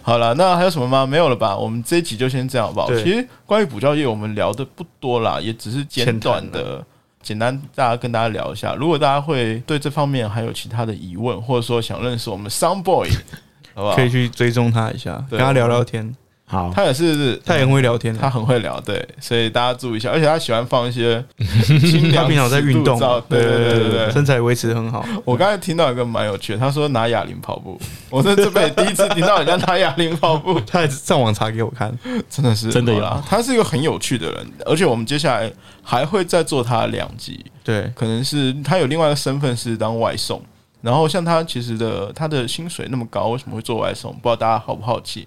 好了，那还有什么吗？没有了吧？我们这一集就先这样好不好？其实关于补教业，我们聊的不多啦，也只是简短的。简单，大家跟大家聊一下。如果大家会对这方面还有其他的疑问，或者说想认识我们 Sound Boy，[LAUGHS] 好不好？可以去追踪他一下，跟他聊聊天。好，他也是，他也很会聊天他，很会聊，对，所以大家注意一下。而且他喜欢放一些 [LAUGHS] 清凉他平常在运动对对对对对。身材维持得很好。我刚才听到一个蛮有趣的，他说拿哑铃跑步，[LAUGHS] 我在这辈子第一次听到人家拿哑铃跑步，[LAUGHS] 他还上网查给我看，真的是真的啦他是一个很有趣的人，而且我们接下来还会再做他两集，对，可能是他有另外一个身份是当外送，然后像他其实的他的薪水那么高，为什么会做外送？不知道大家好不好奇？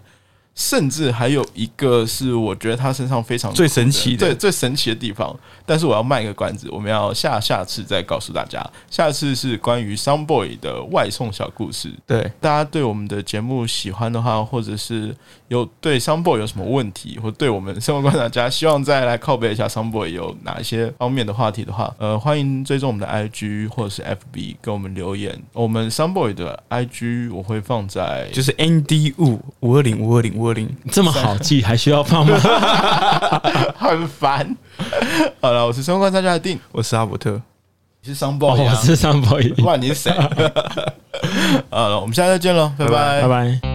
甚至还有一个是我觉得他身上非常最神奇的。对最神奇的地方，但是我要卖一个关子，我们要下下次再告诉大家。下次是关于 Some Boy 的外送小故事，对，大家对我们的节目喜欢的话，或者是有对 Sunboy 有什么问题，或对我们生活观察家希望再来靠背一下 Sunboy 有哪一些方面的话题的话，呃，欢迎追踪我们的 IG 或者是 FB 给我们留言。我们 Sunboy 的 IG 我会放在就是 ND 五五二零五二零五二零，这么好记，还需要放吗？[LAUGHS] 很烦。好了，我是生活观察家的定，我是阿伯特，你是哦 Sunboy，、啊、我是上播音，不管你是谁？[LAUGHS] 好了，我们下次再见喽，拜拜拜拜。